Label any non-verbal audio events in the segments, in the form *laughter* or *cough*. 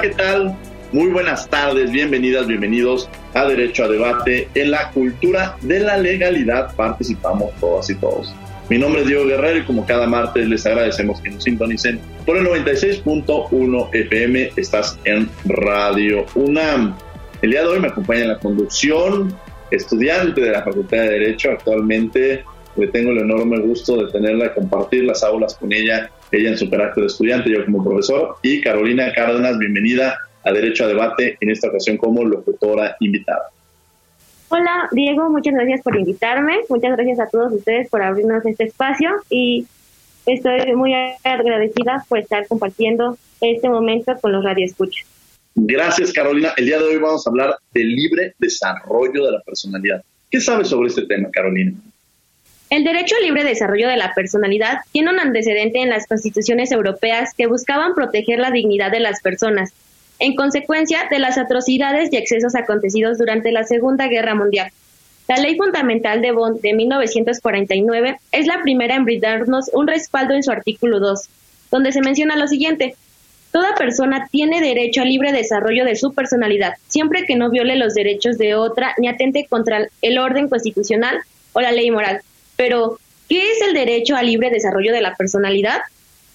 ¿Qué tal? Muy buenas tardes, bienvenidas, bienvenidos a Derecho a Debate. En la cultura de la legalidad participamos todas y todos. Mi nombre es Diego Guerrero y como cada martes les agradecemos que nos sintonicen por el 96.1 FM. Estás en Radio UNAM. El día de hoy me acompaña en la conducción, estudiante de la Facultad de Derecho actualmente. Le tengo el enorme gusto de tenerla, compartir las aulas con ella ella en su carácter de estudiante, yo como profesor, y Carolina Cárdenas, bienvenida a Derecho a Debate, en esta ocasión como locutora invitada. Hola Diego, muchas gracias por invitarme, muchas gracias a todos ustedes por abrirnos este espacio y estoy muy agradecida por estar compartiendo este momento con los radioescuchas. Gracias Carolina, el día de hoy vamos a hablar del libre desarrollo de la personalidad. ¿Qué sabes sobre este tema, Carolina? El derecho al libre desarrollo de la personalidad tiene un antecedente en las constituciones europeas que buscaban proteger la dignidad de las personas, en consecuencia de las atrocidades y excesos acontecidos durante la Segunda Guerra Mundial. La Ley Fundamental de Bonn de 1949 es la primera en brindarnos un respaldo en su artículo 2, donde se menciona lo siguiente. Toda persona tiene derecho al libre desarrollo de su personalidad, siempre que no viole los derechos de otra ni atente contra el orden constitucional o la ley moral. Pero, ¿qué es el derecho al libre desarrollo de la personalidad?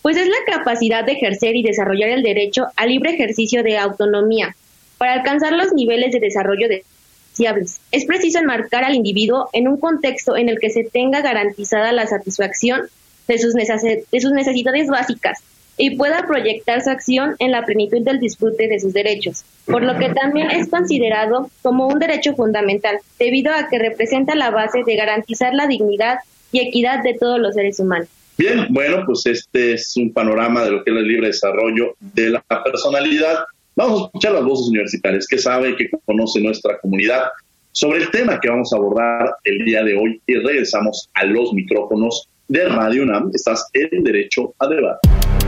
Pues es la capacidad de ejercer y desarrollar el derecho al libre ejercicio de autonomía para alcanzar los niveles de desarrollo deseables. Es preciso enmarcar al individuo en un contexto en el que se tenga garantizada la satisfacción de sus, de sus necesidades básicas y pueda proyectar su acción en la plenitud del disfrute de sus derechos, por lo que también es considerado como un derecho fundamental, debido a que representa la base de garantizar la dignidad y equidad de todos los seres humanos. Bien, bueno, pues este es un panorama de lo que es el libre desarrollo de la personalidad. Vamos a escuchar las voces universitarias que sabe que conoce nuestra comunidad sobre el tema que vamos a abordar el día de hoy y regresamos a los micrófonos de Radio UNAM. Estás en Derecho a Debate.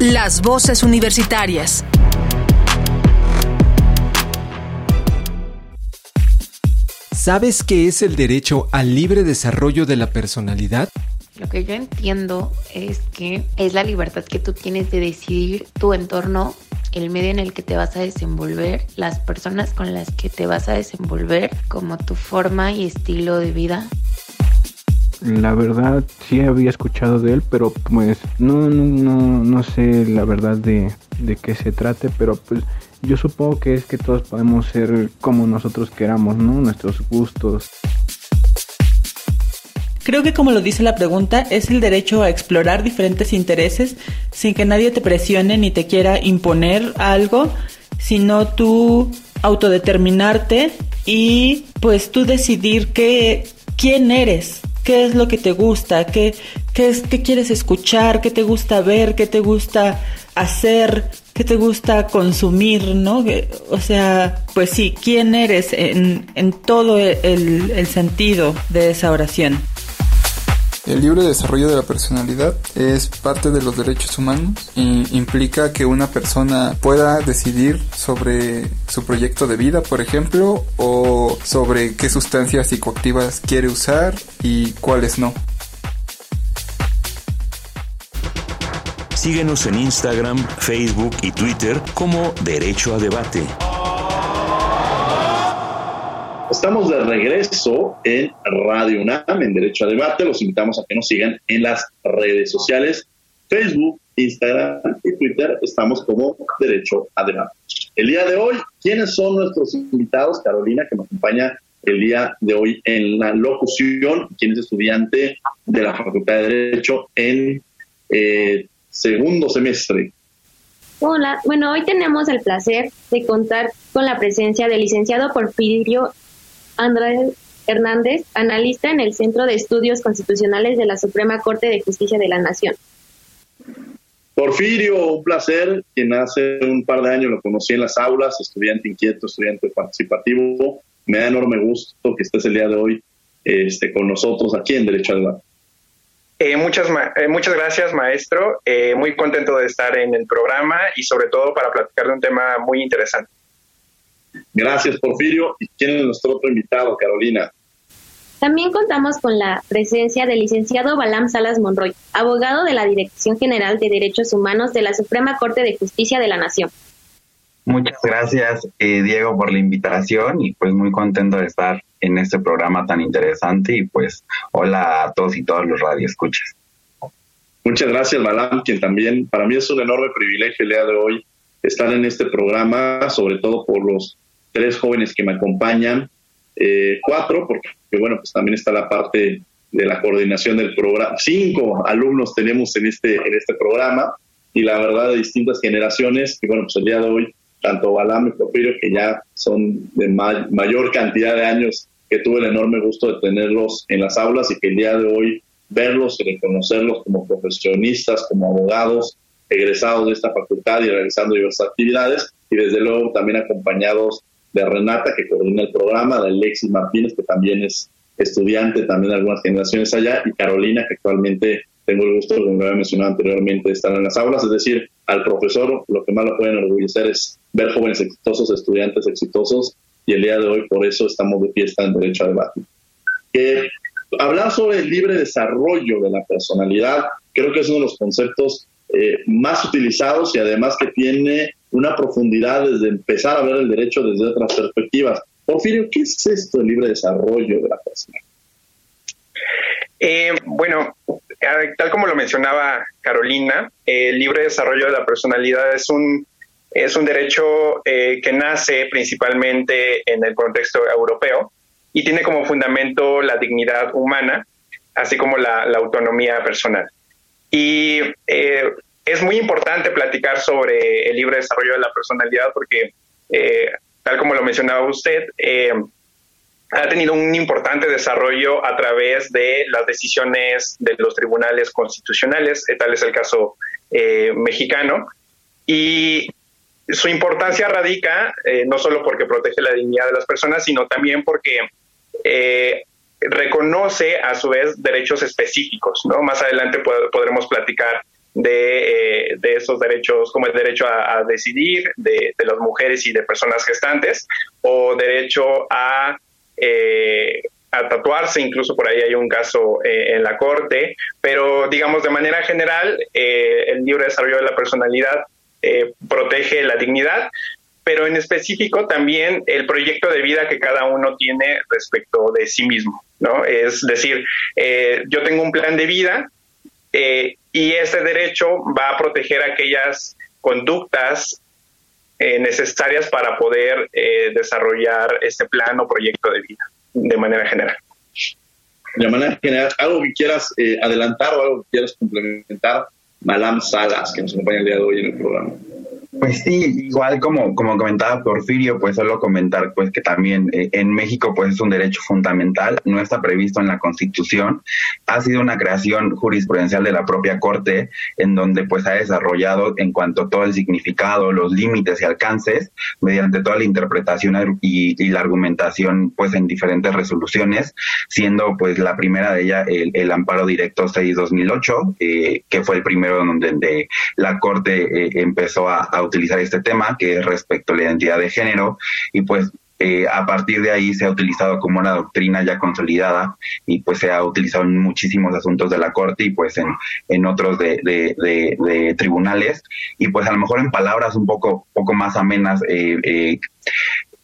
Las voces universitarias. ¿Sabes qué es el derecho al libre desarrollo de la personalidad? Lo que yo entiendo es que es la libertad que tú tienes de decidir tu entorno, el medio en el que te vas a desenvolver, las personas con las que te vas a desenvolver, como tu forma y estilo de vida. La verdad sí había escuchado de él, pero pues no, no, no, no sé la verdad de, de qué se trate, pero pues yo supongo que es que todos podemos ser como nosotros queramos, ¿no? Nuestros gustos. Creo que como lo dice la pregunta, es el derecho a explorar diferentes intereses sin que nadie te presione ni te quiera imponer algo, sino tú autodeterminarte y pues tú decidir qué, quién eres, qué es lo que te gusta, qué, qué, es, qué quieres escuchar, qué te gusta ver, qué te gusta hacer, qué te gusta consumir, ¿no? O sea, pues sí, quién eres en, en todo el, el sentido de esa oración. El libre desarrollo de la personalidad es parte de los derechos humanos e implica que una persona pueda decidir sobre su proyecto de vida, por ejemplo, o sobre qué sustancias psicoactivas quiere usar y cuáles no. Síguenos en Instagram, Facebook y Twitter como Derecho a Debate. Estamos de regreso en Radio UNAM, en Derecho a Debate. Los invitamos a que nos sigan en las redes sociales, Facebook, Instagram y Twitter estamos como Derecho Adelante. El día de hoy, ¿quiénes son nuestros invitados? Carolina, que nos acompaña el día de hoy en la locución, quien es estudiante de la Facultad de Derecho en eh, segundo semestre. Hola, bueno, hoy tenemos el placer de contar con la presencia del licenciado Porfirio Andrés Hernández, analista en el Centro de Estudios Constitucionales de la Suprema Corte de Justicia de la Nación. Porfirio, un placer, quien hace un par de años lo conocí en las aulas, estudiante inquieto, estudiante participativo. Me da enorme gusto que estés el día de hoy este, con nosotros aquí en Derecho al Debate. Eh, muchas, eh, muchas gracias, maestro. Eh, muy contento de estar en el programa y sobre todo para platicar de un tema muy interesante. Gracias, Porfirio. ¿Y quién es nuestro otro invitado, Carolina? También contamos con la presencia del licenciado Balam Salas Monroy, abogado de la Dirección General de Derechos Humanos de la Suprema Corte de Justicia de la Nación. Muchas gracias, eh, Diego, por la invitación y pues muy contento de estar en este programa tan interesante y pues hola a todos y todas los radioescuchas. Muchas gracias, Balam, quien también para mí es un enorme privilegio el día de hoy estar en este programa, sobre todo por los tres jóvenes que me acompañan, eh, cuatro, porque bueno, pues también está la parte de la coordinación del programa. Cinco alumnos tenemos en este, en este programa y la verdad de distintas generaciones, que bueno, pues el día de hoy, tanto Balam y Porfirio, que ya son de mayor cantidad de años, que tuve el enorme gusto de tenerlos en las aulas y que el día de hoy verlos y reconocerlos como profesionistas, como abogados, egresados de esta facultad y realizando diversas actividades y desde luego también acompañados de Renata, que coordina el programa, de Alexis Martínez, que también es estudiante también de algunas generaciones allá, y Carolina, que actualmente tengo el gusto, como había mencionado anteriormente, de estar en las aulas. Es decir, al profesor lo que más lo pueden enorgullecer es ver jóvenes exitosos, estudiantes exitosos, y el día de hoy por eso estamos de fiesta en Derecho a Debate. hablar sobre el libre desarrollo de la personalidad creo que es uno de los conceptos eh, más utilizados y además que tiene una profundidad desde empezar a ver el derecho desde otras perspectivas. Porfirio, ¿qué es esto el libre desarrollo de la persona? Eh, bueno, tal como lo mencionaba Carolina, el libre desarrollo de la personalidad es un, es un derecho eh, que nace principalmente en el contexto europeo y tiene como fundamento la dignidad humana, así como la, autonomía personal. Y eh, es muy importante platicar sobre el libre desarrollo de la personalidad porque, eh, tal como lo mencionaba usted, eh, ha tenido un importante desarrollo a través de las decisiones de los tribunales constitucionales, eh, tal es el caso mexicano, y su importancia radica no solo porque protege la dignidad de las personas, sino también porque reconoce a su vez derechos específicos. ¿no? Más adelante podremos platicar de, eh, de esos derechos, como el derecho a, decidir de, las mujeres y de personas gestantes, o derecho a, eh, a tatuarse, incluso por ahí hay un caso eh, en la Corte, pero digamos de manera general, el libre desarrollo de la personalidad protege la dignidad, pero en específico también el proyecto de vida que cada uno tiene respecto de sí mismo, ¿no? Es decir, yo tengo un plan de vida, eh, y este derecho va a proteger aquellas conductas eh, necesarias para poder eh, desarrollar este plan o proyecto de vida de manera general. De manera general, algo que quieras adelantar o algo que quieras complementar, Malam Salas, que nos acompaña el día de hoy en el programa. Pues sí, igual como, como comentaba Porfirio, pues solo comentar pues que también eh, en México pues es un derecho fundamental, no está previsto en la Constitución, ha sido una creación jurisprudencial de la propia Corte en donde pues ha desarrollado en cuanto a todo el significado, los límites y alcances mediante toda la interpretación y, la argumentación pues en diferentes resoluciones, siendo pues la primera de ellas el, amparo directo 6-2008, eh, que fue el primero donde, la Corte eh, empezó a utilizar este tema, que es respecto a la identidad de género, y pues eh, a partir de ahí se ha utilizado como una doctrina ya consolidada y pues se ha utilizado en muchísimos asuntos de la Corte y pues en, en otros de, de, tribunales. Y pues a lo mejor en palabras un poco, poco más amenas, eh, eh,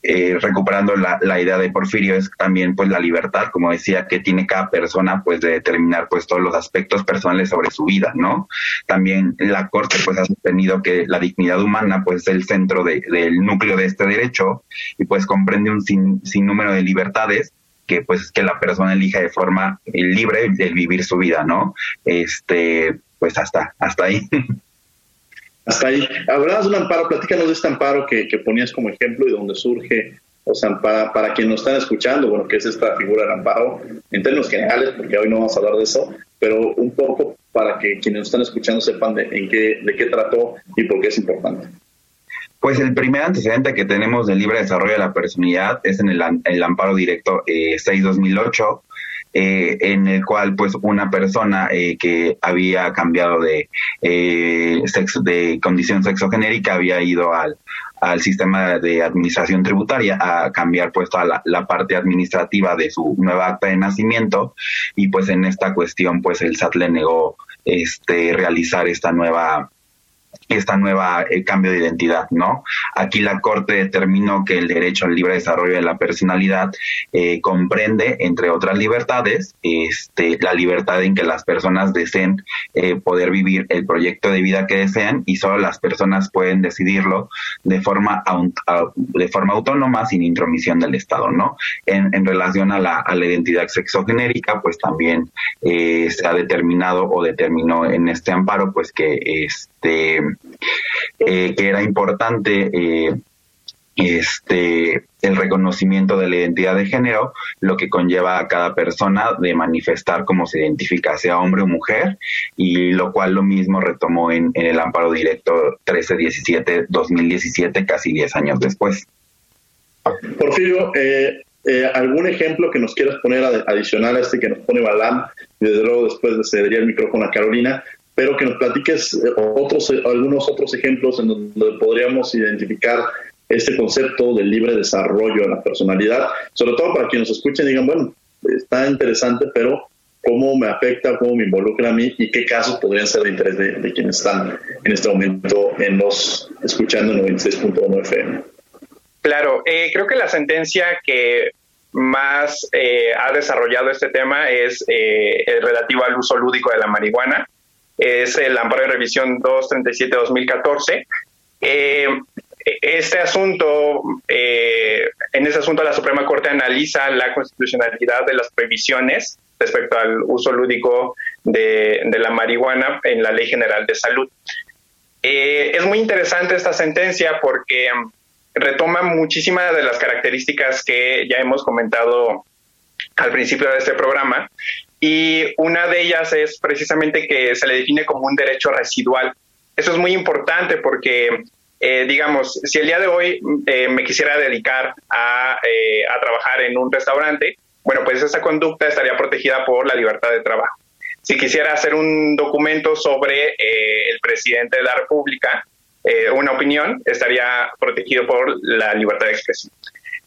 eh, recuperando la, la, idea de Porfirio, es también pues la libertad, como decía, que tiene cada persona pues de determinar pues todos los aspectos personales sobre su vida, ¿no? También la Corte pues ha sostenido que la dignidad humana pues es el centro de, del núcleo de este derecho y pues comprende un sin, sinnúmero de libertades que pues que la persona elija de forma libre el vivir su vida, ¿no? Este, pues hasta, hasta ahí. *laughs* Hasta ahí. Hablabas de un amparo, platícanos de este amparo que, que ponías como ejemplo y donde surge, o sea, para, para quienes nos están escuchando, bueno, que es esta figura del amparo en términos generales, porque hoy no vamos a hablar de eso, pero un poco para que quienes nos están escuchando sepan de, en qué, de qué trató y por qué es importante. Pues el primer antecedente que tenemos del libre desarrollo de la personalidad es en el, el amparo directo eh, 6-2008, eh, en el cual pues una persona eh, que había cambiado de, eh, sexo, de condición sexogenérica había ido al, al sistema de administración tributaria a cambiar pues toda la, la, parte administrativa de su nueva acta de nacimiento. Y pues en esta cuestión pues el SAT le negó este realizar esta nueva esta nueva eh, cambio de identidad, ¿no? Aquí la Corte determinó que el derecho al libre desarrollo de la personalidad eh, comprende, entre otras libertades, este, la libertad en que las personas deseen eh, poder vivir el proyecto de vida que desean y solo las personas pueden decidirlo de forma, de forma autónoma sin intromisión del Estado, ¿no? En, relación a la, a la identidad sexogenérica, pues también eh, se ha determinado o determinó en este amparo, pues que este eh, que era importante eh, este el reconocimiento de la identidad de género, lo que conlleva a cada persona de manifestar cómo se identifica, sea hombre o mujer, y lo cual lo mismo retomó en, el amparo directo 1317-2017, casi 10 años después. Porfirio, eh, eh, ¿algún ejemplo que nos quieras poner adicional a este que nos pone Balam? Desde luego después le cedería el micrófono a Carolina, pero que nos platiques eh, otros, algunos otros ejemplos en donde podríamos identificar este concepto del libre desarrollo de la personalidad, sobre todo para quienes nos escuchen y digan, bueno, está interesante, pero ¿cómo me afecta, cómo me involucra a mí y qué casos podrían ser de interés de, quienes están en este momento en los escuchando en 96.1 FM? Claro, eh, creo que la sentencia que más eh, ha desarrollado este tema es eh, el relativo al uso lúdico de la marihuana. Es el amparo de revisión 237-2014. Eh, este asunto, eh, en ese asunto la Suprema Corte analiza la constitucionalidad de las previsiones respecto al uso lúdico de, de la marihuana en la Ley General de Salud. Eh, es muy interesante esta sentencia porque retoma muchísimas de las características que ya hemos comentado al principio de este programa y una de ellas es precisamente que se le define como un derecho residual. Eso es muy importante porque, eh, digamos, si el día de hoy eh, me quisiera dedicar a, eh, a trabajar en un restaurante, bueno, pues esa conducta estaría protegida por la libertad de trabajo. Si quisiera hacer un documento sobre el presidente de la República, eh, una opinión, estaría protegido por la libertad de expresión.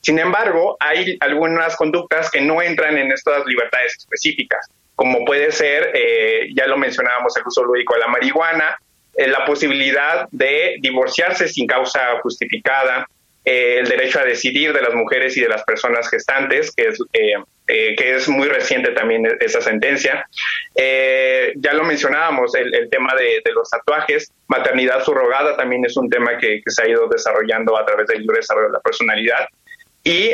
Sin embargo, hay algunas conductas que no entran en estas libertades específicas, como puede ser, eh, ya lo mencionábamos, el uso lúdico de la marihuana, eh, la posibilidad de divorciarse sin causa justificada, eh, el derecho a decidir de las mujeres y de las personas gestantes, que es, eh, que es muy reciente también esa sentencia. ya lo mencionábamos, el, tema de, los tatuajes, maternidad subrogada también es un tema que, que, se ha ido desarrollando a través del libre desarrollo de la personalidad. Y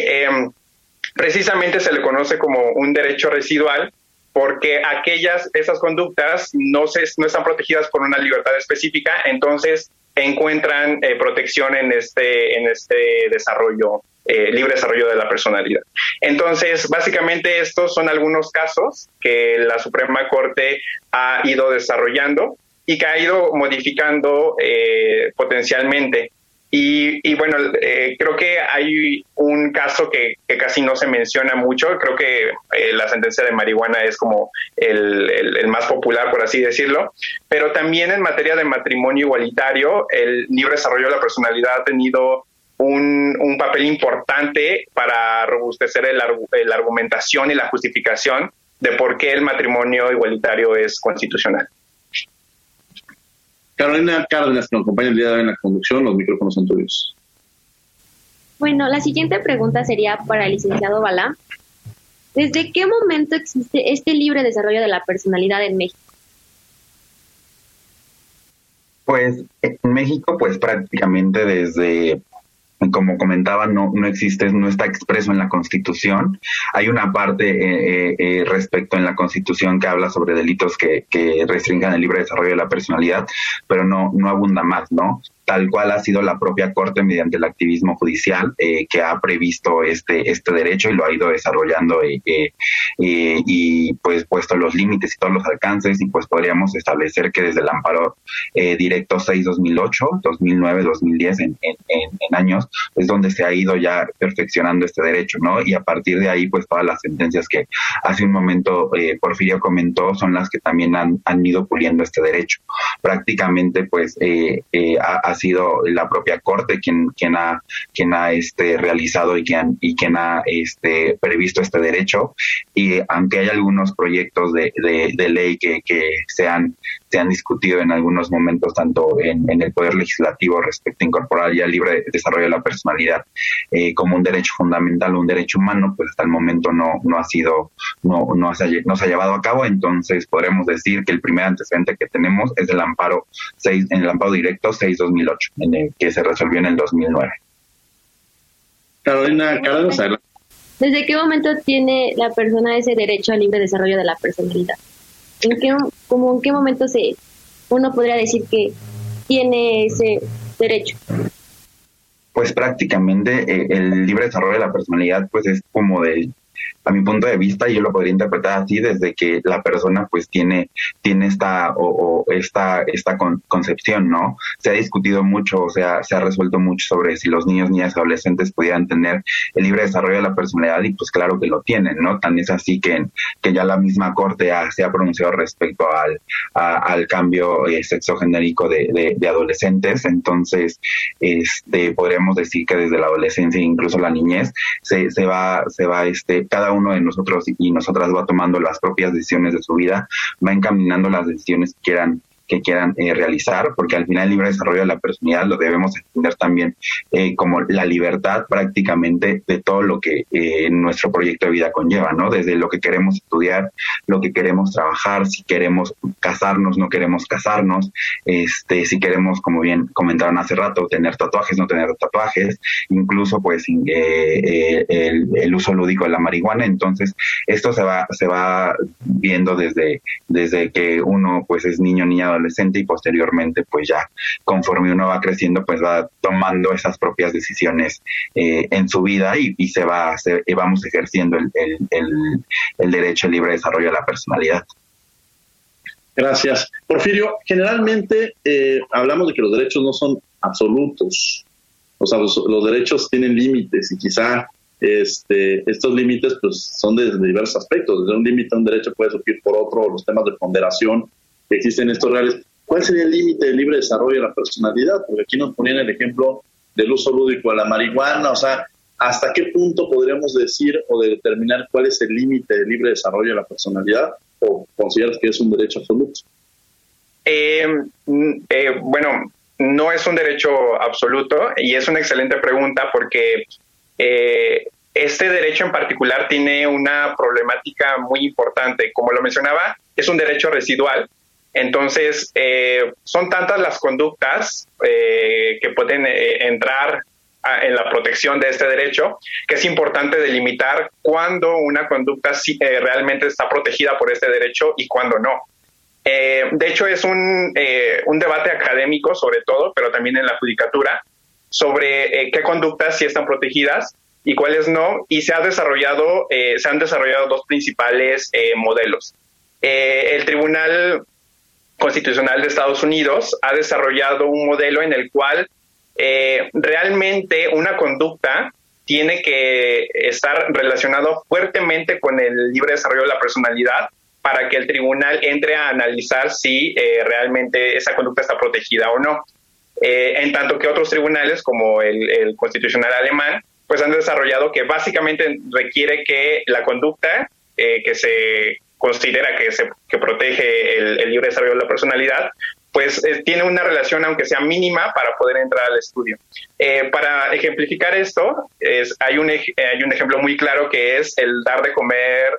precisamente se le conoce como un derecho residual porque aquellas, esas conductas no, se, no están protegidas por una libertad específica, entonces encuentran eh, protección en este, en este desarrollo, eh, libre desarrollo de la personalidad. Entonces, básicamente estos son algunos casos que la Suprema Corte ha ido desarrollando y que ha ido modificando eh, potencialmente y, y bueno, eh, creo que hay un caso que, casi no se menciona mucho. Creo que eh, la sentencia de marihuana es como el, el, el, más popular, por así decirlo. Pero también en materia de matrimonio igualitario, el libre desarrollo de la personalidad ha tenido un, papel importante para robustecer el, la argumentación y la justificación de por qué el matrimonio igualitario es constitucional. Carolina Cárdenas, que nos acompaña el día de hoy en la conducción, los micrófonos son tuyos. Bueno, la siguiente pregunta sería para el licenciado Balá. ¿Desde qué momento existe este libre desarrollo de la personalidad en México? Pues en México, pues prácticamente desde como comentaba, no, no existe, no está expreso en la Constitución. Hay una parte eh, eh, eh, respecto en la Constitución que habla sobre delitos que, que restringan el libre desarrollo de la personalidad, pero no, no abunda más, ¿no? Tal cual ha sido la propia Corte mediante el activismo judicial eh, que ha previsto este, este derecho y lo ha ido desarrollando eh, eh, y pues puesto los límites y todos los alcances y pues podríamos establecer que desde el amparo directo 6-2008, 2009-2010 en, en, en, años es donde se ha ido ya perfeccionando este derecho, ¿no? Y a partir de ahí pues todas las sentencias que hace un momento Porfirio comentó son las que también han, han ido puliendo este derecho. Prácticamente pues ha ha sido la propia corte quien quien ha quien ha este realizado y quien y quien ha este previsto este derecho. Y aunque hay algunos proyectos de, de, ley que, que se han discutido en algunos momentos tanto en, el poder legislativo respecto a incorporar ya el libre desarrollo de la personalidad eh, como un derecho fundamental un derecho humano pues hasta el momento no no ha sido no no se ha, no se ha llevado a cabo. Entonces podremos decir que el primer antecedente que tenemos es el amparo 6 en el amparo directo 6 2000 en el que se resolvió en el 2009. Carolina ¿Desde qué momento tiene la persona ese derecho al libre desarrollo de la personalidad? ¿En qué, como en qué momento se uno podría decir que tiene ese derecho? Pues prácticamente eh, el libre desarrollo de la personalidad pues es como de a mi punto de vista yo lo podría interpretar así desde que la persona pues tiene tiene esta o, esta esta concepción no se ha discutido mucho o sea se ha resuelto mucho sobre si los niños niñas adolescentes pudieran tener el libre desarrollo de la personalidad y pues claro que lo tienen no tan es así que que ya la misma corte se ha pronunciado respecto al al cambio eh, sexogenérico de, de, adolescentes. Entonces este podríamos decir que desde la adolescencia incluso la niñez se, se va se va este cada uno de nosotros y nosotras va tomando las propias decisiones de su vida, va encaminando las decisiones que quieran que quieran eh, realizar, porque al final el libre desarrollo de la personalidad lo debemos entender también eh, como la libertad prácticamente de todo lo que eh, nuestro proyecto de vida conlleva, ¿no? Desde lo que queremos estudiar, lo que queremos trabajar, si queremos casarnos, no queremos casarnos, este, si queremos, como bien comentaron hace rato, tener tatuajes, no tener tatuajes, incluso pues el, uso lúdico de la marihuana. Entonces, esto se va, se va viendo desde, desde que uno pues es niño, niña, y posteriormente pues ya conforme uno va creciendo pues va tomando esas propias decisiones eh, en su vida y, se va vamos ejerciendo el, derecho al libre desarrollo de la personalidad. Gracias. Porfirio, generalmente eh, hablamos de que los derechos no son absolutos. O sea, los, derechos tienen límites y quizá este, estos límites pues, son de, de, diversos aspectos. Desde un límite a un derecho puede surgir por otro, los temas de ponderación existen estos reales. ¿Cuál sería el límite del libre desarrollo de la personalidad? Porque aquí nos ponían el ejemplo del uso lúdico de la marihuana, o sea, ¿hasta qué punto podríamos decir o determinar cuál es el límite del libre desarrollo de la personalidad o consideras que es un derecho absoluto? Eh, eh, bueno, no es un derecho absoluto y es una excelente pregunta porque eh, este derecho en particular tiene una problemática muy importante. Como lo mencionaba, es un derecho residual entonces, eh, son tantas las conductas eh, que pueden eh, entrar en la protección de este derecho que es importante delimitar cuándo una conducta realmente está protegida por este derecho y cuándo no. de hecho, es un, un, debate académico sobre todo, pero también en la judicatura, sobre qué conductas sí están protegidas y cuáles no, y se, ha desarrollado, se han desarrollado dos principales modelos. el Tribunal Constitucional de Estados Unidos ha desarrollado un modelo en el cual eh, realmente una conducta tiene que estar relacionado fuertemente con el libre desarrollo de la personalidad para que el tribunal entre a analizar si eh, realmente esa conducta está protegida o no. Eh, en tanto que otros tribunales, como el, constitucional alemán, pues han desarrollado que básicamente requiere que la conducta que se considera que, se, que protege el, libre desarrollo de la personalidad, pues eh, tiene una relación, aunque sea mínima, para poder entrar al estudio. Eh, para ejemplificar esto, es, hay, un, hay un ejemplo muy claro que es el dar de comer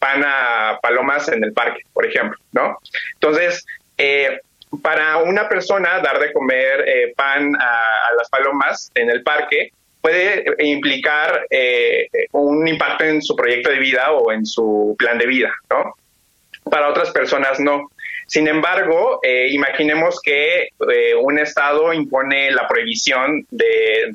pan a palomas en el parque, por ejemplo, ¿no? Entonces, para una persona dar de comer pan a, a, las palomas en el parque puede implicar un impacto en su proyecto de vida o en su plan de vida, ¿no? Para otras personas no. Sin embargo, eh, imaginemos que eh, un Estado impone la prohibición de,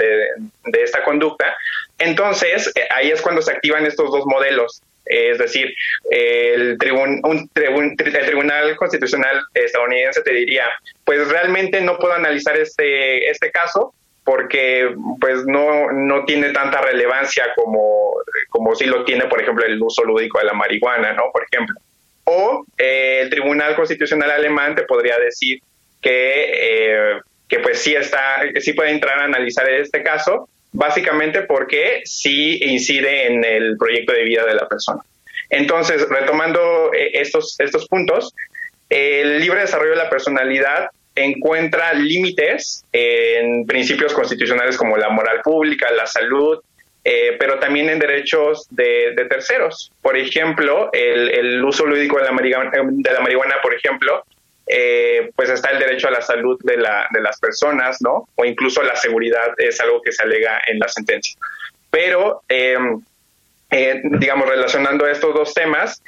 esta conducta. Entonces, eh, ahí es cuando se activan estos dos modelos. Es decir, el, un Tribunal Constitucional estadounidense te diría, pues realmente no puedo analizar este, este caso porque pues no, no tiene tanta relevancia como, como si lo tiene, por ejemplo, el uso lúdico de la marihuana, ¿no? Por ejemplo. O eh, el Tribunal Constitucional alemán te podría decir que, eh, que pues sí está, sí puede entrar a analizar este caso, básicamente porque sí incide en el proyecto de vida de la persona. Entonces, retomando eh, estos, estos puntos, el libre desarrollo de la personalidad encuentra límites en principios constitucionales como la moral pública, la salud, eh, pero también en derechos de, terceros. Por ejemplo, el, uso lúdico de la, marihuana, de la marihuana por ejemplo, eh, pues está el derecho a la salud de, las personas, ¿no? O incluso la seguridad es algo que se alega en la sentencia. Pero, eh, digamos, relacionando estos dos temas,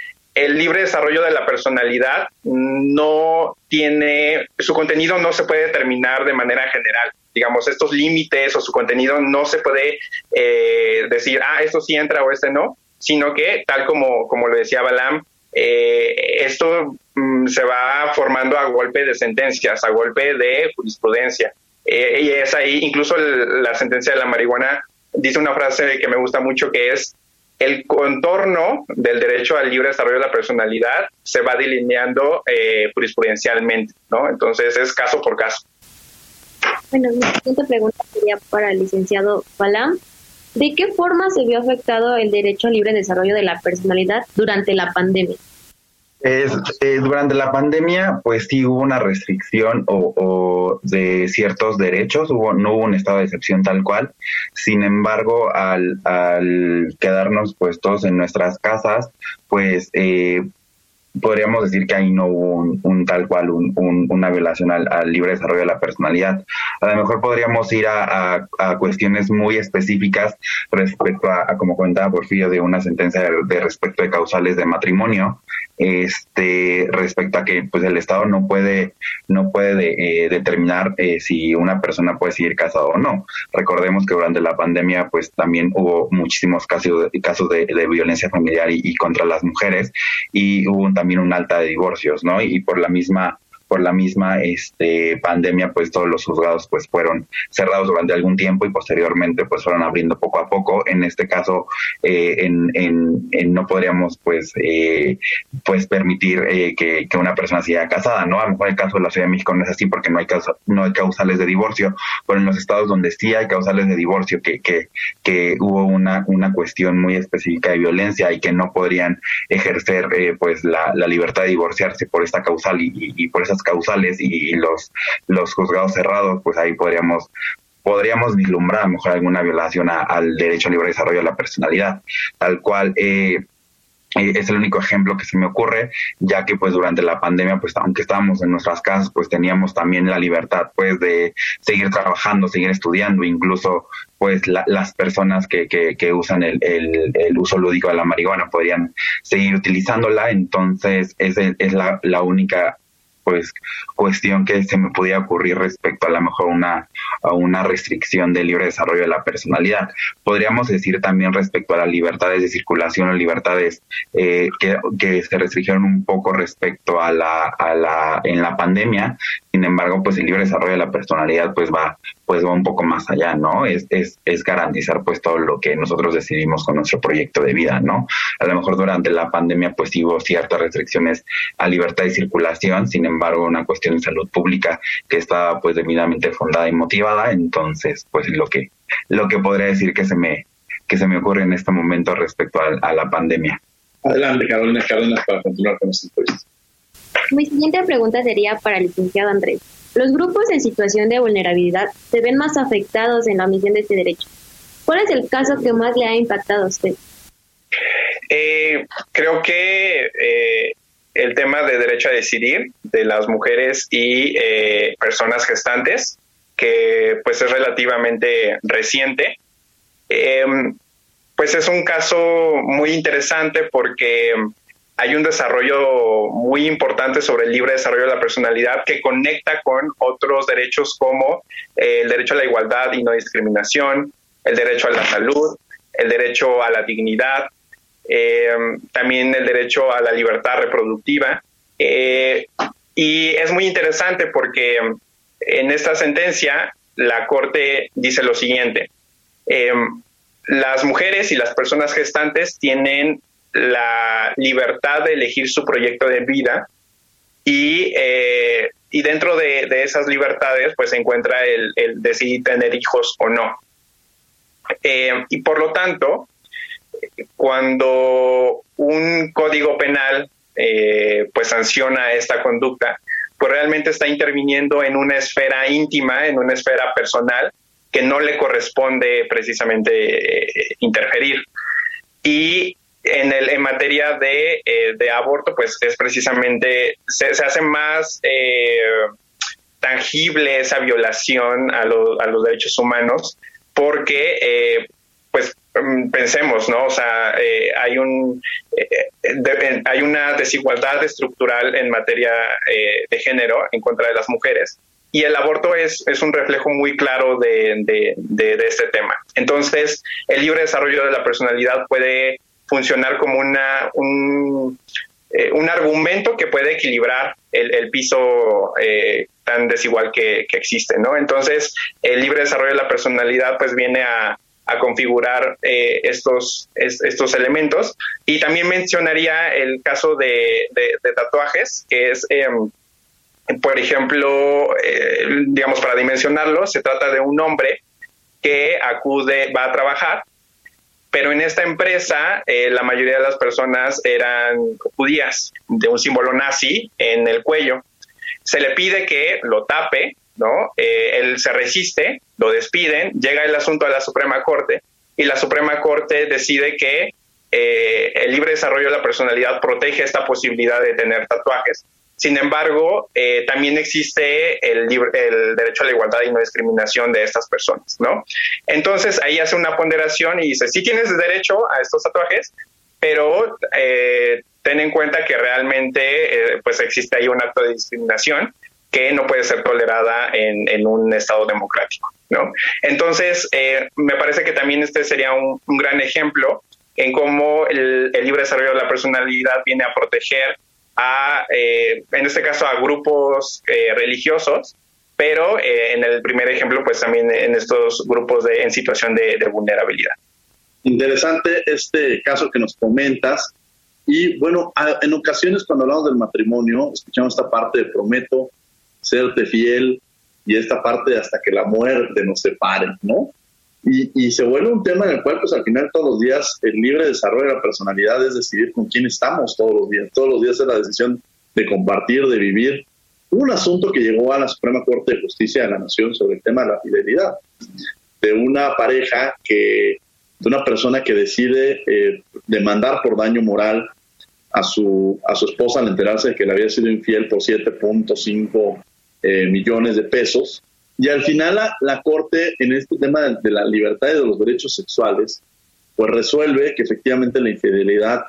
el libre desarrollo de la personalidad no tiene, su contenido no se puede determinar de manera general digamos, estos límites o su contenido no se puede eh, decir, ah, esto sí entra o este no, sino que, tal como, como lo decía Balam, eh, esto mm, se va formando a golpe de sentencias, a golpe de jurisprudencia. Eh, y es ahí, incluso la sentencia de la marihuana dice una frase que me gusta mucho que es, el contorno del derecho al libre desarrollo de la personalidad se va delineando jurisprudencialmente, ¿no? Entonces es caso por caso. Bueno, mi siguiente pregunta sería para el licenciado Balam. ¿De qué forma se vio afectado el derecho al libre desarrollo de la personalidad durante la pandemia? Eh, durante la pandemia, pues sí hubo una restricción o, de ciertos derechos, hubo, no hubo un estado de excepción tal cual. Sin embargo, al, al quedarnos pues todos en nuestras casas, pues eh, podríamos decir que ahí no hubo un, tal cual un, una violación al, libre desarrollo de la personalidad. A lo mejor podríamos ir a, cuestiones muy específicas respecto a, como comentaba Porfirio, de una sentencia de, respecto de causales de matrimonio, este respecto a que pues el Estado no puede no puede eh, determinar eh, si una persona puede seguir casada o no. Recordemos que durante la pandemia pues también hubo muchísimos casos, casos de, violencia familiar y, y, contra las mujeres y hubo también un alta de divorcios, ¿no? Y por la misma por la misma este, pandemia, pues todos los juzgados pues fueron cerrados durante algún tiempo y posteriormente pues fueron abriendo poco a poco. En este caso, eh, en, en, no podríamos pues eh, pues permitir eh, que, que, una persona siga casada, ¿no? A lo mejor el caso de la Ciudad de México no es así porque no hay no hay causales de divorcio, pero en los estados donde sí hay causales de divorcio, que, que, que hubo una, una cuestión muy específica de violencia y que no podrían ejercer pues la, la libertad de divorciarse por esta causal y, y, y por esas causales y, los, los juzgados cerrados, pues ahí podríamos podríamos vislumbrar a lo mejor alguna violación al derecho al libre desarrollo de la personalidad, tal cual eh, eh, es el único ejemplo que se me ocurre, ya que pues durante la pandemia, pues aunque estábamos en nuestras casas, pues teníamos también la libertad pues de seguir trabajando, seguir estudiando, incluso pues las personas que, que, usan el, el, uso lúdico de la marihuana podrían seguir utilizándola, entonces es, es la, la única pues cuestión que se me podía ocurrir respecto a lo mejor una, a una restricción del libre desarrollo de la personalidad. Podríamos decir también respecto a las libertades de circulación o libertades eh, que, que, se restringieron un poco respecto a la, a la, en la pandemia. Sin embargo, pues el libre desarrollo de la personalidad pues va, pues va un poco más allá, ¿no? Es, es, es garantizar pues todo lo que nosotros decidimos con nuestro proyecto de vida, ¿no? A lo mejor durante la pandemia pues hubo ciertas restricciones a libertad de circulación, sin embargo una cuestión de salud pública que estaba pues debidamente fundada y motivada, entonces pues lo que, lo que podría decir que se me, que se me ocurre en este momento respecto a, la pandemia. Adelante, Carolina Cárdenas, para continuar con esta entrevista. Mi siguiente pregunta sería para el licenciado Andrés. Los grupos en situación de vulnerabilidad se ven más afectados en la omisión de este derecho. ¿Cuál es el caso que más le ha impactado a usted? Eh, creo que eh, el tema de derecho a decidir de las mujeres y eh, personas gestantes, que pues es relativamente reciente, pues es un caso muy interesante porque hay un desarrollo muy importante sobre el libre desarrollo de la personalidad que conecta con otros derechos como el derecho a la igualdad y no discriminación, el derecho a la salud, el derecho a la dignidad, eh, también el derecho a la libertad reproductiva. Eh, y es muy interesante porque en esta sentencia la Corte dice lo siguiente. Eh, las mujeres y las personas gestantes tienen la libertad de elegir su proyecto de vida y, y dentro de, esas libertades pues se encuentra el, decidir tener hijos o no. y por lo tanto, cuando un código penal eh, pues sanciona esta conducta, pues realmente está interviniendo en una esfera íntima, en una esfera personal que no le corresponde precisamente eh, interferir. Y materia de, eh, de aborto, pues es precisamente, se, hace más tangible esa violación a, los derechos humanos porque pues mm, pensemos, ¿no? O sea, eh, hay un eh, eh, hay una desigualdad estructural en materia de género en contra de las mujeres y el aborto es, es un reflejo muy claro de, este tema. Entonces, el libre desarrollo de la personalidad puede funcionar como una un, un argumento que puede equilibrar el, el piso tan desigual que, que existe, ¿no? Entonces, el libre desarrollo de la personalidad pues viene a a configurar eh, estos, estos elementos. Y también mencionaría el caso de, tatuajes, que es, em, por ejemplo, eh, digamos, para dimensionarlo, se trata de un hombre que acude, va a trabajar, pero en esta empresa eh, la mayoría de las personas eran judías, de un símbolo nazi en el cuello. Se le pide que lo tape ¿no? Eh, él se resiste, lo despiden, llega el asunto a la Suprema Corte y la Suprema Corte decide que eh, el libre desarrollo de la personalidad protege esta posibilidad de tener tatuajes. Sin embargo, eh, también existe el, derecho a la igualdad y no discriminación de estas personas, ¿no? Entonces ahí hace una ponderación y dice, sí tienes derecho a estos tatuajes, pero ten en cuenta que realmente pues existe ahí un acto de discriminación que no puede ser tolerada en, un Estado democrático. ¿no? Entonces, eh, me parece que también este sería un, gran ejemplo en cómo el, libre desarrollo de la personalidad viene a proteger a, eh, en este caso, a grupos eh, religiosos, pero en el primer ejemplo, pues también en estos grupos de, en situación de, de vulnerabilidad. Interesante este caso que nos comentas. Y bueno, en ocasiones cuando hablamos del matrimonio, escuchamos esta parte de prometo serte fiel y esta parte hasta que la muerte nos separe, ¿no? Y, se vuelve un tema en el cual, pues al final todos los días, el libre desarrollo de la personalidad es decidir con quién estamos todos los días. Todos los días es la decisión de compartir, de vivir. un asunto que llegó a la Suprema Corte de Justicia de la Nación sobre el tema de la fidelidad, de una pareja que, de una persona que decide eh, demandar por daño moral a su, a su esposa al enterarse de que le había sido infiel por 7.5 eh, millones de pesos. Y al final la, Corte, en este tema de, la libertad y de los derechos sexuales, pues resuelve que efectivamente la infidelidad,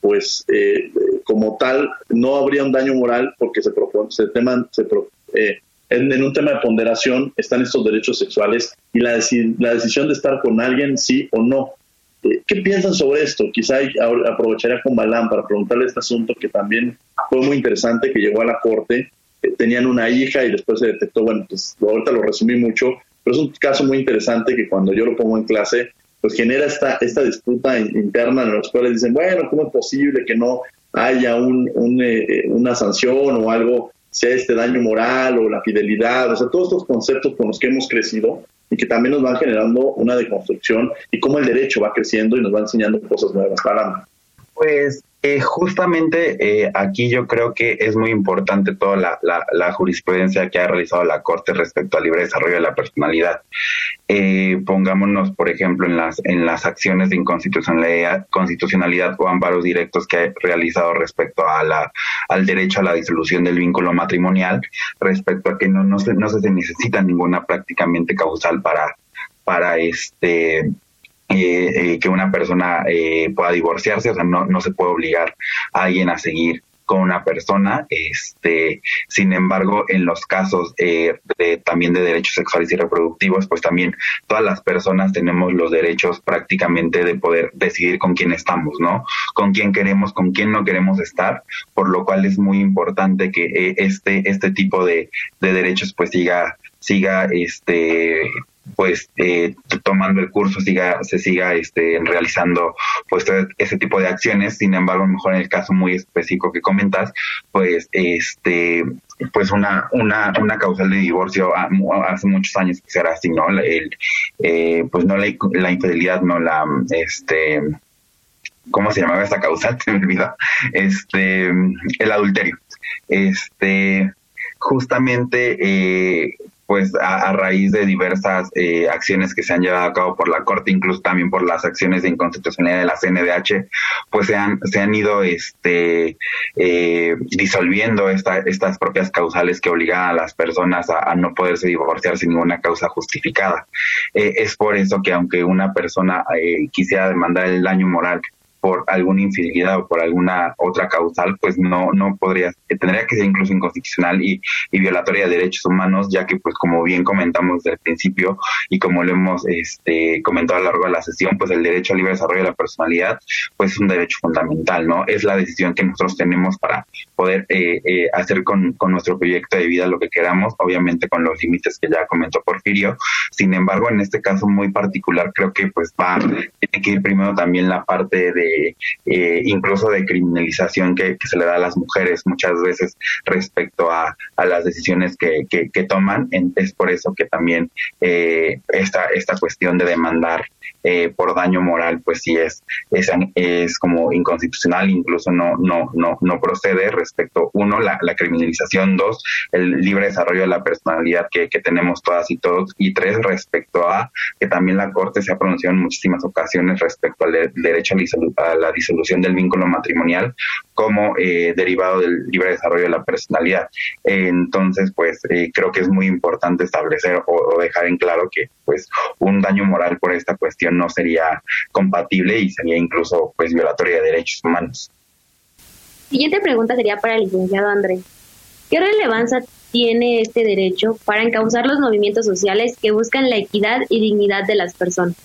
pues eh, como tal, no habría un daño moral porque se propone, se tema, se eh, en, un tema de ponderación están estos derechos sexuales y la, la decisión de estar con alguien, sí o no. ¿Qué piensan sobre esto? Quizá aprovecharía con Balán para preguntarle este asunto que también fue muy interesante, que llegó a la Corte tenían una hija y después se detectó, bueno, pues ahorita lo resumí mucho, pero es un caso muy interesante que cuando yo lo pongo en clase, pues genera esta, esta disputa interna en los cuales dicen, bueno, ¿cómo es posible que no haya un, eh, una sanción o algo, sea este daño moral o la fidelidad, o sea, todos estos conceptos con los que hemos crecido y que también nos van generando una deconstrucción y cómo el derecho va creciendo y nos va enseñando cosas nuevas. Para pues Eh, justamente eh, aquí yo creo que es muy importante toda la, la, jurisprudencia que ha realizado la Corte respecto al libre desarrollo de la personalidad. Eh, pongámonos, por ejemplo, en las, en las acciones de inconstitucionalidad constitucionalidad o amparos directos que ha realizado respecto al derecho a la disolución del vínculo matrimonial, respecto a que no, no, se, no se necesita ninguna prácticamente causal para, para este eh, eh, que una persona eh, pueda divorciarse, o sea, no, no se puede obligar a alguien a seguir con una persona. Este, sin embargo, en los casos de, también de derechos sexuales y reproductivos, pues también todas las personas tenemos los derechos prácticamente de poder decidir con quién estamos, ¿no? Con quién queremos, con quién no queremos estar, por lo cual es muy importante que este, este tipo de, de derechos pues siga siga este pues eh, tomando el curso siga se siga este realizando pues ese tipo de acciones sin embargo mejor en el caso muy específico que comentas pues este pues una una una causal de divorcio hace muchos años que será así no el eh, pues no la, la infidelidad no la este ¿cómo se llamaba esta causa? Te *laughs* me olvidó. Este, el adulterio. Este, justamente eh, pues a, raíz de diversas eh, acciones que se han llevado a cabo por la Corte, incluso también por las acciones de inconstitucionalidad de la CNDH, pues se han, se han ido este, eh, disolviendo esta, estas propias causales que obligan a las personas a, no poderse divorciar sin ninguna causa justificada. Eh, es por eso que aunque una persona quisiera demandar el daño moral por alguna infidelidad o por alguna otra causal, pues no, no podría, tendría que ser incluso inconstitucional y, y violatoria de derechos humanos, ya que pues como bien comentamos desde el principio y como lo hemos este, comentado a lo largo de la sesión, pues el derecho al libre desarrollo de la personalidad pues es un derecho fundamental, ¿no? Es la decisión que nosotros tenemos para poder eh, eh, hacer con, con nuestro proyecto de vida lo que queramos, obviamente con los límites que ya comentó Porfirio. Sin embargo, en este caso muy particular creo que pues va, tiene que ir primero también la parte de eh, incluso de criminalización que, se le da a las mujeres muchas veces respecto a, las decisiones que, toman. Es por eso que también eh, esta, esta cuestión de demandar eh, por daño moral, pues sí es, es, es, como inconstitucional, incluso no, no, no, no procede respecto, uno, la, criminalización, dos, el libre desarrollo de la personalidad que, tenemos todas y todos, y tres, respecto a que también la Corte se ha pronunciado en muchísimas ocasiones respecto al derecho a la disolución del vínculo matrimonial como eh, derivado del libre desarrollo de la personalidad. entonces, pues eh, creo que es muy importante establecer o, o dejar en claro que pues un daño moral por esta cuestión no sería compatible y sería incluso pues violatoria de derechos humanos. Siguiente pregunta sería para el licenciado Andrés. ¿Qué relevancia tiene este derecho para encauzar los movimientos sociales que buscan la equidad y dignidad de las personas?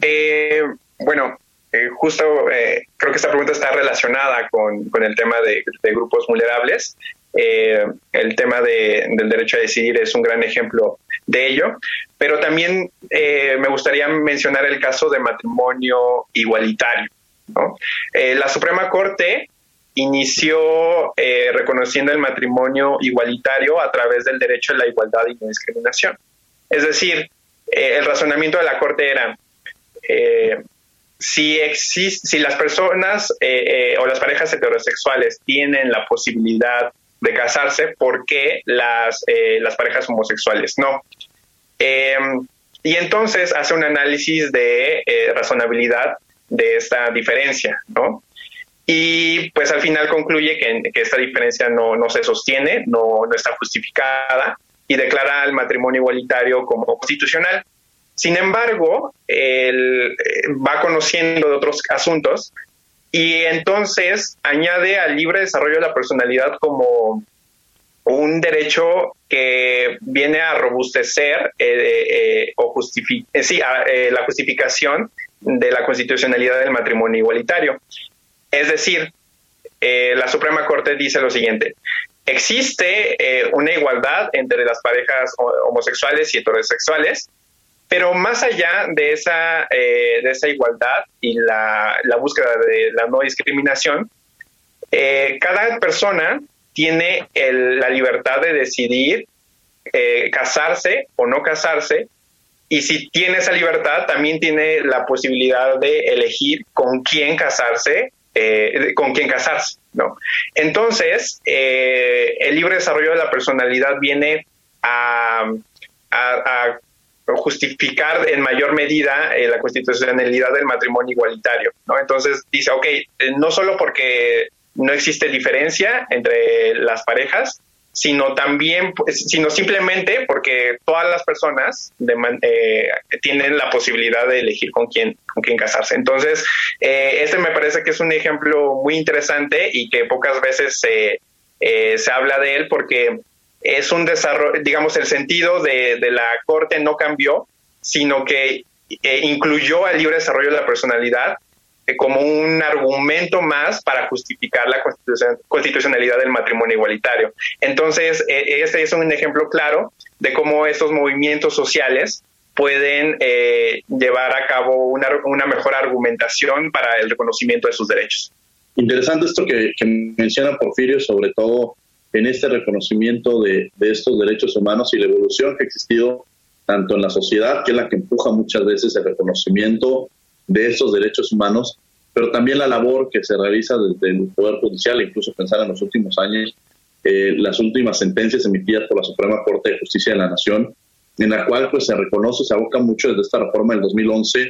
Eh, bueno, eh, justo eh, creo que esta pregunta está relacionada con, el tema de, grupos vulnerables. el tema del derecho a decidir es un gran ejemplo de ello, pero también eh, me gustaría mencionar el caso de matrimonio igualitario. Eh, la Suprema Corte inició eh, reconociendo el matrimonio igualitario a través del derecho a la igualdad y no discriminación. Es decir, el razonamiento de la Corte era, si, si las personas o las parejas heterosexuales tienen la posibilidad de casarse, ¿por qué las, las parejas homosexuales no? Em, y entonces hace un análisis de eh, razonabilidad de esta diferencia, ¿no? Y pues al final concluye que, esta diferencia no, no se sostiene, no, no, está justificada y declara el matrimonio igualitario como constitucional. Sin embargo, él eh, va conociendo de otros asuntos y entonces añade al libre desarrollo de la personalidad como un derecho que viene a robustecer eh, eh, o eh, la justificación de la constitucionalidad del matrimonio igualitario. Es decir, la Suprema Corte dice lo siguiente, existe una igualdad entre las parejas homosexuales y heterosexuales, pero más allá de esa, de esa igualdad y la, la, búsqueda de la no discriminación, cada persona tiene la libertad de decidir eh, casarse o no casarse y si tiene esa libertad también tiene la posibilidad de elegir con quién casarse eh, con quién casarse, ¿no? Entonces, eh, el libre desarrollo de la personalidad viene a, justificar en mayor medida eh, la constitucionalidad del matrimonio igualitario, ¿no? Entonces dice, ok, no solo porque no existe diferencia entre las parejas, sino también, pues, sino simplemente porque todas las personas eh, tienen la posibilidad de elegir con quién, con quién casarse. Entonces, eh, este me parece que es un ejemplo muy interesante y que pocas veces se, eh, se habla de él porque es un desarrollo, digamos, el sentido de, de la corte no cambió, sino que incluyó el libre desarrollo de la personalidad como un argumento más para justificar la constitucionalidad del matrimonio igualitario. Entonces, e, este es un ejemplo claro de cómo estos movimientos sociales pueden eh, llevar a cabo una, mejor argumentación para el reconocimiento de sus derechos. Interesante esto que, menciona Porfirio, sobre todo en este reconocimiento de, estos derechos humanos y la evolución que ha existido tanto en la sociedad, que es la que empuja muchas veces el reconocimiento de estos derechos humanos, pero también la labor que se realiza desde el Poder Judicial, incluso pensar en los últimos años, eh, las últimas sentencias emitidas por la Suprema Corte de Justicia de la Nación, en la cual pues se reconoce, se aboca mucho desde esta reforma del 2011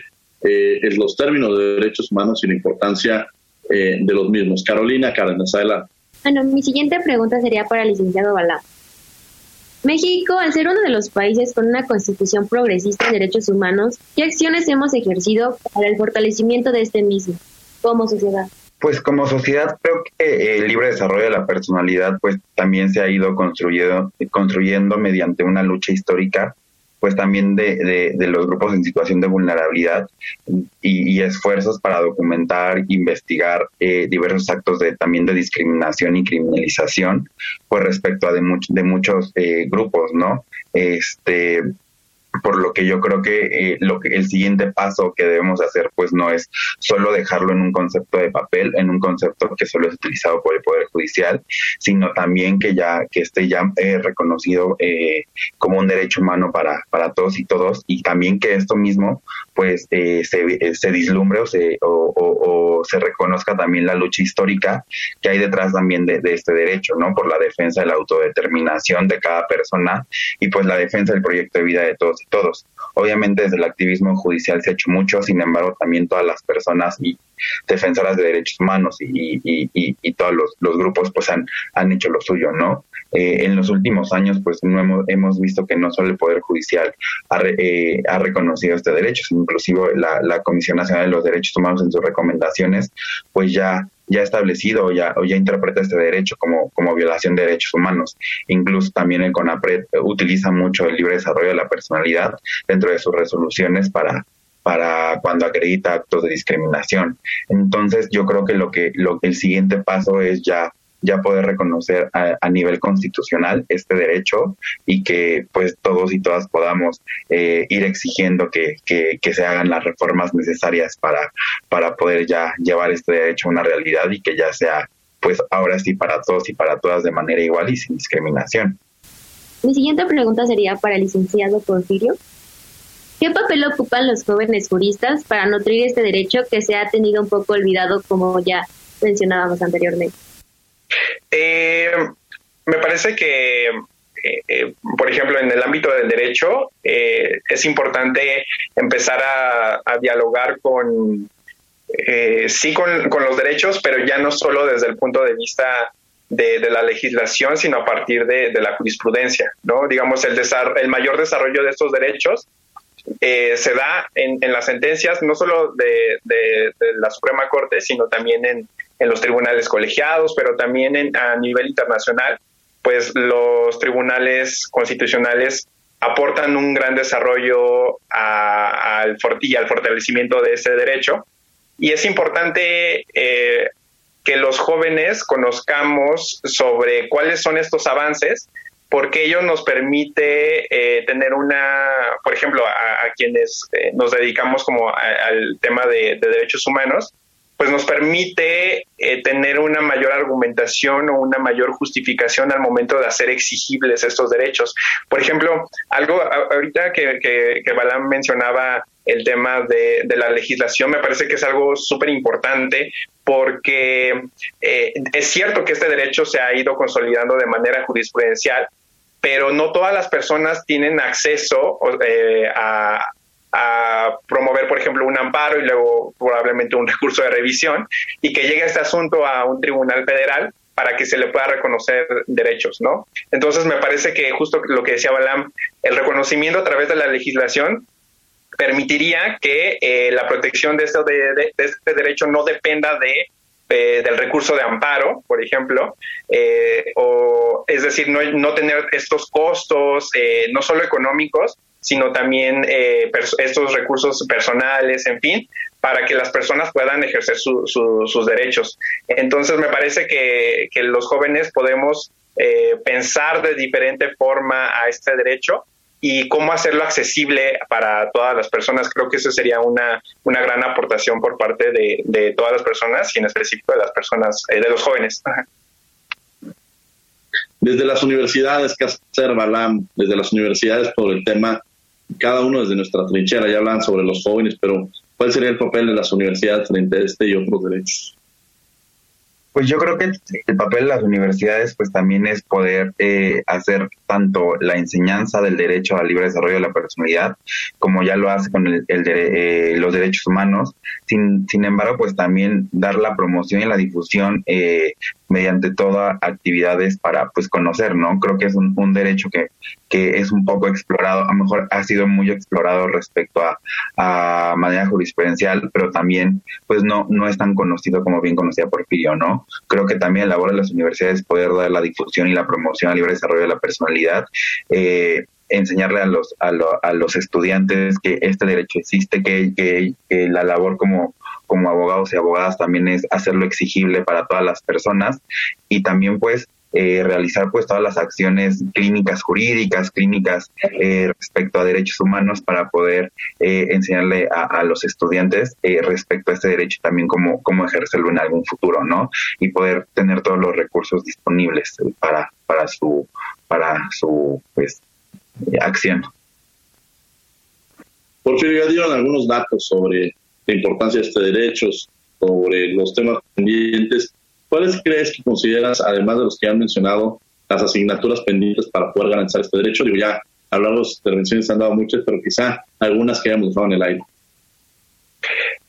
eh, en los términos de derechos humanos y la importancia eh, de los mismos. Carolina Cárdenas, adelante. Bueno, mi siguiente pregunta sería para el licenciado Balá. México, al ser uno de los países con una constitución progresista en derechos humanos, ¿qué acciones hemos ejercido para el fortalecimiento de este mismo como sociedad? Pues como sociedad creo que el libre desarrollo de la personalidad pues también se ha ido construyendo, construyendo mediante una lucha histórica pues también de, de, los grupos en situación de vulnerabilidad y, esfuerzos para documentar, investigar eh, diversos actos de también de discriminación y criminalización pues respecto a de, de muchos eh, grupos, ¿no? Este, por lo que yo creo que, eh, lo que el siguiente paso que debemos hacer pues no es solo dejarlo en un concepto de papel, en un concepto que solo es utilizado por el Poder Judicial, sino también que ya que esté ya eh, reconocido eh, como un derecho humano para, para todos y todos y también que esto mismo pues se, se dislumbre o se, o, se reconozca también la lucha histórica que hay detrás también de, de este derecho, ¿no? Por la defensa de la autodeterminación de cada persona y pues la defensa del proyecto de vida de todos todos. Obviamente desde el activismo judicial se ha hecho mucho, sin embargo también todas las personas y defensoras de derechos humanos y, todos los, grupos pues han, han hecho lo suyo, ¿no? Eh, en los últimos años pues no hemos, hemos visto que no solo el Poder Judicial ha, eh, ha reconocido este derecho, inclusive la, la Comisión Nacional de los Derechos Humanos en sus recomendaciones pues ya ya establecido o ya, ya interpreta este derecho como, como violación de derechos humanos. Incluso también el CONAPRED utiliza mucho el libre desarrollo de la personalidad dentro de sus resoluciones para, para cuando acredita actos de discriminación. Entonces yo creo que lo que, lo que el siguiente paso es ya ya poder reconocer a, nivel constitucional este derecho y que pues todos y todas podamos eh, ir exigiendo que, que, se hagan las reformas necesarias para, para poder ya llevar este derecho a una realidad y que ya sea pues ahora sí para todos y para todas de manera igual y sin discriminación. Mi siguiente pregunta sería para el licenciado Porfirio. ¿Qué papel ocupan los jóvenes juristas para nutrir este derecho que se ha tenido un poco olvidado como ya mencionábamos anteriormente? Eh, me parece que, eh, eh, por ejemplo, en el ámbito del derecho, es importante empezar a, dialogar con, sí, con, los derechos, pero ya no solo desde el punto de vista de, la legislación, sino a partir de, la jurisprudencia, ¿no? Digamos, el, el mayor desarrollo de estos derechos se da en, las sentencias, no solo de, la Suprema Corte, sino también en, en los tribunales colegiados, pero también a nivel internacional, pues los tribunales constitucionales aportan un gran desarrollo al, y al fortalecimiento de ese derecho. Y es importante eh, que los jóvenes conozcamos sobre cuáles son estos avances, porque ello nos permite eh, tener una, por ejemplo, a, quienes eh, nos dedicamos como al tema de derechos humanos, pues nos permite eh, tener una mayor argumentación o una mayor justificación al momento de hacer exigibles estos derechos. Por ejemplo, algo ahorita que, que, que Balam mencionaba el tema de, la legislación me parece que es algo súper importante porque eh, es cierto que este derecho se ha ido consolidando de manera jurisprudencial, pero no todas las personas tienen acceso eh, a, promover, por ejemplo, un amparo y luego probablemente un recurso de revisión y que llegue este asunto a un tribunal federal para que se le pueda reconocer derechos, ¿no? Entonces me parece que justo lo que decía Balam, el reconocimiento a través de la legislación permitiría que eh, la protección de este, de, este derecho no dependa de eh, del recurso de amparo, por ejemplo, eh, o es decir, no, no tener estos costos, no solo económicos, sino también estos recursos personales, en fin, para que las personas puedan ejercer sus derechos. Entonces, me parece que, que los jóvenes podemos pensar de diferente forma a este derecho y cómo hacerlo accesible para todas las personas. Creo que eso sería una, una gran aportación por parte de, de todas las personas y en específico de las personas, eh, de los jóvenes. Desde las universidades, ¿qué hacer, Balam? Desde las universidades por el tema, cada uno desde nuestra trinchera, ya hablan sobre los jóvenes, pero ¿cuál sería el papel de las universidades frente a este y otros derechos? Pues yo creo que el papel de las universidades pues también es poder eh, hacer tanto la enseñanza del derecho al libre desarrollo de la personalidad como ya lo hace con el, eh, los derechos humanos. Sin, sin embargo, pues también dar la promoción y la difusión eh, mediante todas actividades para pues conocer, ¿no? Creo que es un, derecho que, que es un poco explorado, a lo mejor ha sido muy explorado respecto a, a manera jurisprudencial, pero también pues no, no es tan conocido como bien conocía Porfirio, ¿no? Creo que también la labor de las universidades es poder dar la difusión y la promoción al libre desarrollo de la personalidad. Eh, enseñarle a los a, a, los estudiantes que este derecho existe, que, que, la labor como como abogados y abogadas también es hacerlo exigible para todas las personas y también pues eh, realizar pues todas las acciones clínicas jurídicas, clínicas eh, respecto a derechos humanos para poder eh, enseñarle a, los estudiantes respecto a este derecho también cómo, cómo ejercerlo en algún futuro, ¿no? Y poder tener todos los recursos disponibles para, para su, para su pues acción. Porfirio, ya dieron algunos datos sobre la importancia de este derecho, sobre los temas pendientes. ¿Cuáles crees que consideras, además de los que han mencionado, las asignaturas pendientes para poder garantizar este derecho? Digo, ya a lo largo de las intervenciones se han dado muchas, pero quizá algunas que hayamos dejado en el aire.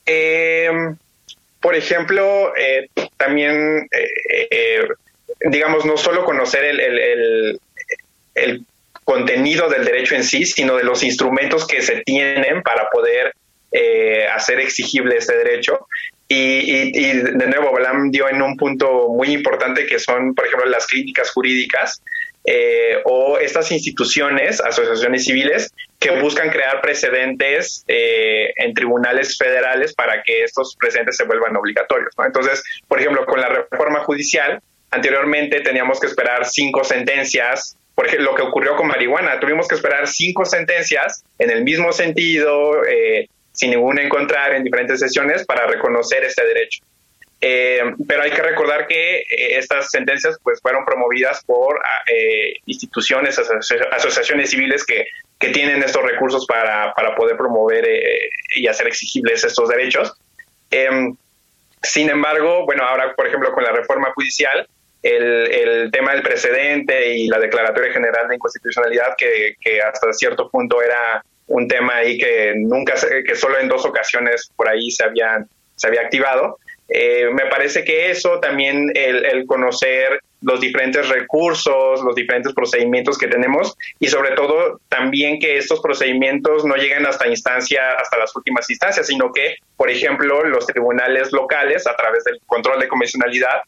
Eh, por ejemplo, eh, también, eh, digamos, no solo conocer el, el, el, contenido del derecho en sí, sino de los instrumentos que se tienen para poder eh, hacer exigible este derecho. Y, de nuevo, Balam dio en un punto muy importante que son, por ejemplo, las críticas jurídicas eh, o estas instituciones, asociaciones civiles, que buscan crear precedentes eh, en tribunales federales para que estos precedentes se vuelvan obligatorios. Entonces, por ejemplo, con la reforma judicial, anteriormente teníamos que esperar cinco sentencias por ejemplo, lo que ocurrió con marihuana, tuvimos que esperar cinco sentencias en el mismo sentido, eh, sin ningún encontrar en diferentes sesiones para reconocer este derecho. Eh, pero hay que recordar que eh, estas sentencias pues fueron promovidas por ah, eh, instituciones, asociaciones civiles que, que, tienen estos recursos para, para poder promover y hacer exigibles estos derechos. Em, sin embargo, bueno, ahora por ejemplo con la reforma judicial, el, el, tema del precedente y la Declaratoria General de Inconstitucionalidad, que, que hasta cierto punto era un tema ahí que nunca, que solo en dos ocasiones por ahí se, había se había activado. Eh, me parece que eso también, el, conocer los diferentes recursos, los diferentes procedimientos que tenemos y sobre todo también que estos procedimientos no lleguen hasta instancia, hasta las últimas instancias, sino que, por ejemplo, los tribunales locales, a través del control de convencionalidad,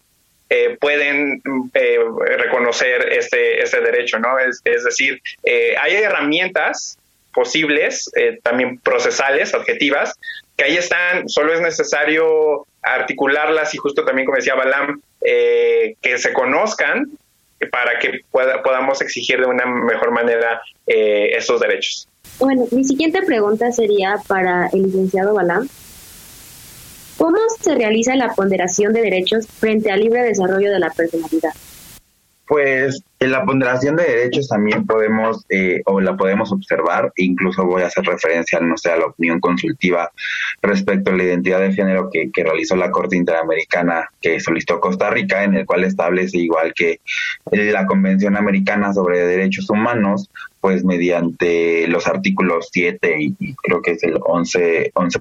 eh, pueden eh, reconocer este, este derecho, ¿no? Es, es decir, hay herramientas posibles, eh, también procesales, objetivas, que ahí están, solo es necesario articularlas y justo también como decía Balam, eh, que se conozcan para que podamos exigir de una mejor manera eh, estos derechos. Bueno, mi siguiente pregunta sería para el licenciado Balam. ¿Cómo se realiza la ponderación de derechos frente al libre desarrollo de la personalidad? Pues la ponderación de derechos también podemos eh, o la podemos observar, incluso voy a hacer referencia, no sé, a la opinión consultiva respecto a la identidad de género que, realizó la Corte Interamericana que solicitó Costa Rica, en el cual establece igual que la Convención Americana sobre Derechos Humanos, pues mediante los artículos 7 y, y creo que es el 11.2, 11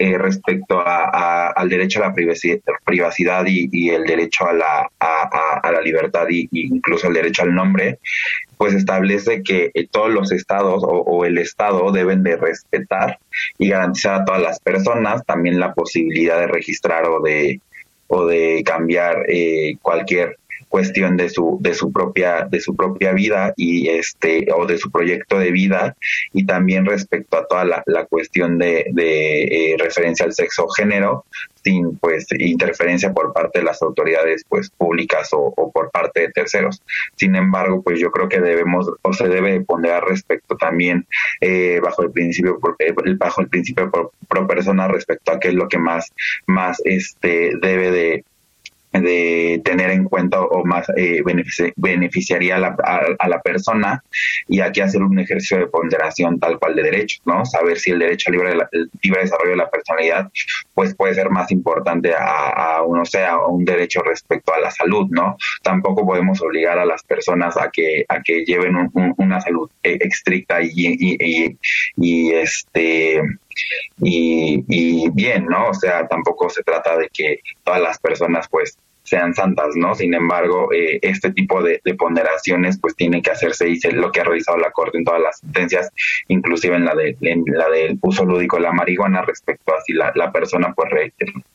eh, respecto a, al derecho a la privacidad y, el derecho a la, a, la libertad y, incluso el derecho al nombre, pues establece que eh, todos los estados o, el estado deben de respetar y garantizar a todas las personas también la posibilidad de registrar o de o de cambiar eh, cualquier cuestión de su de su propia de su propia vida y este o de su proyecto de vida y también respecto a toda la, la cuestión de, de eh, referencia al sexo o género sin pues interferencia por parte de las autoridades pues públicas o, por parte de terceros. Sin embargo pues yo creo que debemos o se debe poner al respecto también eh, bajo el principio eh, bajo el principio pro, pro persona respecto a qué es lo que más más este debe de de tener en cuenta o más eh, beneficiaría a la, a, la, persona y aquí hacer un ejercicio de ponderación tal cual de derechos, ¿no? Saber si el derecho al libre, libre desarrollo de la personalidad pues puede ser más importante a, a uno sea un derecho respecto a la salud, ¿no? Tampoco podemos obligar a las personas a que a que lleven una salud eh, estricta y, y, y este y, y bien, ¿no? O sea, tampoco se trata de que todas las personas pues sean santas, ¿no? Sin embargo, eh, este tipo de, ponderaciones pues tiene que hacerse y lo que ha realizado la Corte en todas las sentencias, inclusive en la de la del uso lúdico de la marihuana respecto a si la, persona pues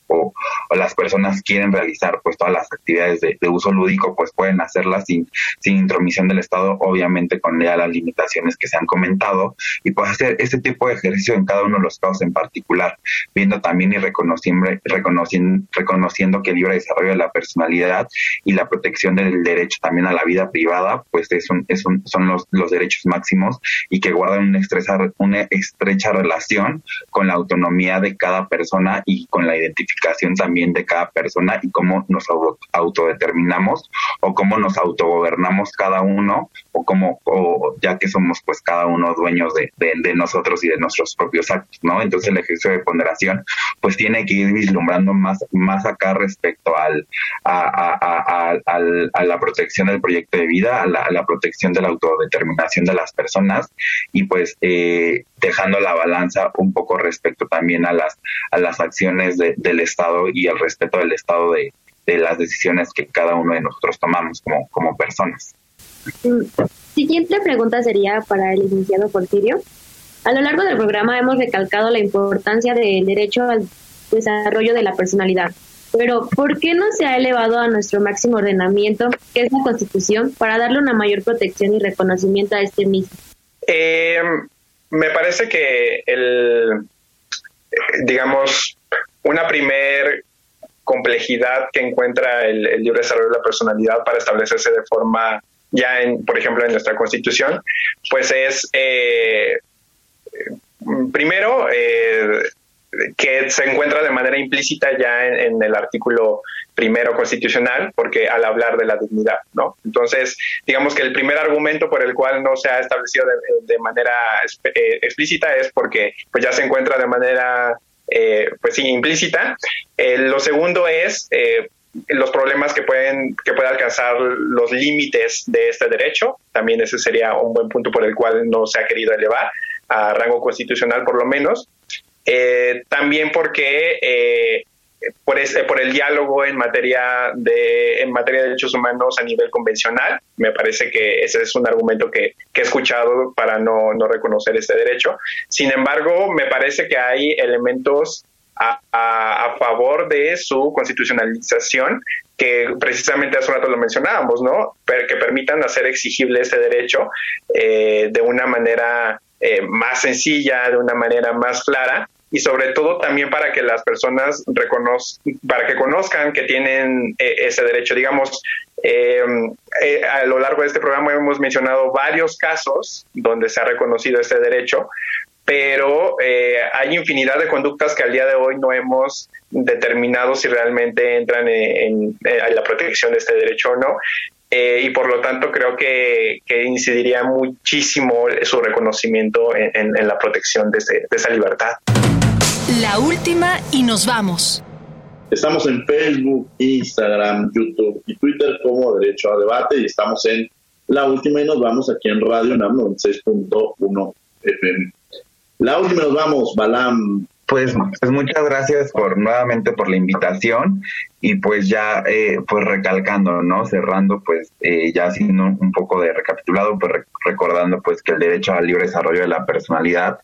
o, las personas quieren realizar pues todas las actividades de, uso lúdico pues pueden hacerlas sin, sin intromisión del Estado, obviamente con ya las limitaciones que se han comentado y pues hacer este tipo de ejercicio en cada uno de los casos en particular, viendo también y reconociendo, reconociendo, reconociendo que el libre desarrollo de la persona personalidad y la protección del derecho también a la vida privada, pues es un, es un, son los, los derechos máximos y que guardan una estrecha, una estrecha relación con la autonomía de cada persona y con la identificación también de cada persona y cómo nos autodeterminamos o cómo nos autogobernamos cada uno o cómo, o ya que somos pues cada uno dueños de, de, nosotros y de nuestros propios actos, ¿no? Entonces el ejercicio de ponderación pues tiene que ir vislumbrando más, más acá respecto al, a, la protección del proyecto de vida, a la, protección de la autodeterminación de las personas y pues eh, dejando la balanza un poco respecto también a las, a las acciones del Estado y al respeto del Estado de, las decisiones que cada uno de nosotros tomamos como, como personas. Mm, siguiente pregunta sería para el licenciado Porfirio. A lo largo del programa hemos recalcado la importancia del derecho al desarrollo de la personalidad, pero, ¿por qué no se ha elevado a nuestro máximo ordenamiento, que es la Constitución, para darle una mayor protección y reconocimiento a este mismo? Eh, me parece que el, digamos, una primer complejidad que encuentra el, libre desarrollo de la personalidad para establecerse de forma ya, en, por ejemplo, en nuestra Constitución, pues es eh, primero eh, que se encuentra de manera implícita ya en, el artículo primero constitucional, porque al hablar de la dignidad, ¿no? Entonces, digamos que el primer argumento por el cual no se ha establecido de, manera eh, explícita es porque pues ya se encuentra de manera, eh, pues sí, implícita. Eh, lo segundo es los problemas que pueden que puede alcanzar los límites de este derecho. También ese sería un buen punto por el cual no se ha querido elevar a rango constitucional por lo menos. Eh, también porque eh, por, por el diálogo en materia, de, en materia de derechos humanos a nivel convencional, me parece que ese es un argumento que, he escuchado para no, no, reconocer este derecho. Sin embargo, me parece que hay elementos a, favor de su constitucionalización que precisamente hace un rato lo mencionábamos, ¿no? que permitan hacer exigible este derecho eh, de una manera más sencilla, de una manera más clara y sobre todo también para que las personas reconozcan, para que conozcan que tienen eh, ese derecho. Digamos, em, eh, a lo largo de este programa hemos mencionado varios casos donde se ha reconocido este derecho, pero eh, hay infinidad de conductas que al día de hoy no hemos determinado si realmente entran en, la protección de este derecho o no. Y por lo tanto creo que, incidiría muchísimo su reconocimiento en, la protección de, de esa libertad. La última y nos vamos. Estamos en Facebook, Instagram, YouTube y Twitter como Derecho a Debate y estamos en La Última y nos vamos aquí en Radio NAM 96.1 FM. La última nos vamos, Balam. Pues, pues, muchas gracias por nuevamente por la invitación y pues ya eh, pues recalcando, ¿no? Cerrando pues eh, ya haciendo un poco de recapitulado, pues recordando pues que el derecho al libre desarrollo de la personalidad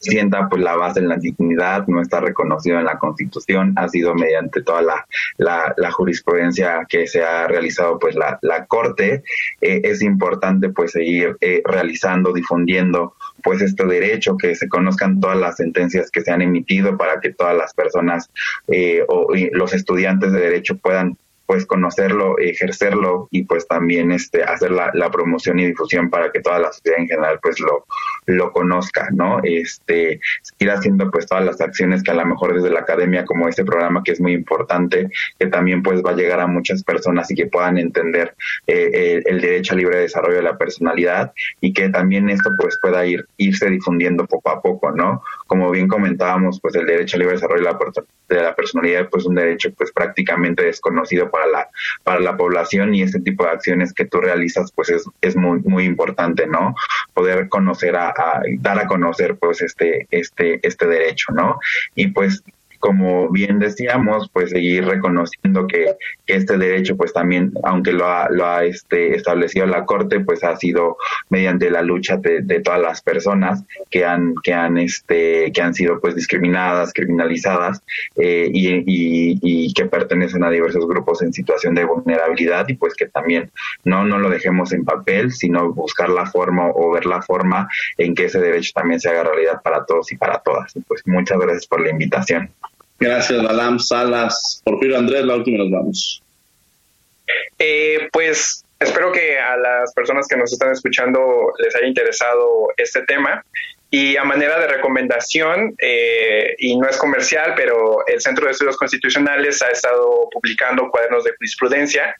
sienta pues la base en la dignidad, no está reconocido en la Constitución, ha sido mediante toda la, la, jurisprudencia que se ha realizado pues la, la Corte, eh, es importante pues seguir eh, realizando, difundiendo pues este derecho, que se conozcan todas las sentencias que se han emitido para que todas las personas eh, o los estudiantes de derecho puedan pues conocerlo, ejercerlo y pues también este hacer la, la, promoción y difusión para que toda la sociedad en general pues lo, lo conozca, ¿no? Este, seguir haciendo pues todas las acciones que a lo mejor desde la academia como este programa que es muy importante, que también pues va a llegar a muchas personas y que puedan entender eh, el, derecho al libre desarrollo de la personalidad y que también esto pues pueda ir irse difundiendo poco a poco, ¿no? Como bien comentábamos, pues el derecho al libre desarrollo de la, de la personalidad pues un derecho pues prácticamente desconocido para la, para la población y este tipo de acciones que tú realizas pues es, es muy, muy importante, ¿no? Poder conocer a, a dar a conocer pues este, este, este derecho, ¿no? Y pues como bien decíamos, pues seguir reconociendo que, este derecho, pues también, aunque lo ha, lo ha este, establecido la Corte, pues ha sido mediante la lucha de, todas las personas que han, que han, este, que han sido pues discriminadas, criminalizadas eh, y, y, que pertenecen a diversos grupos en situación de vulnerabilidad y pues que también no, no lo dejemos en papel, sino buscar la forma o ver la forma en que ese derecho también se haga realidad para todos y para todas. Pues muchas gracias por la invitación. Gracias, Balam Salas. Porfirio Andrés, la última nos vamos. Eh, pues espero que a las personas que nos están escuchando les haya interesado este tema. Y a manera de recomendación, eh, y no es comercial, pero el Centro de Estudios Constitucionales ha estado publicando cuadernos de jurisprudencia.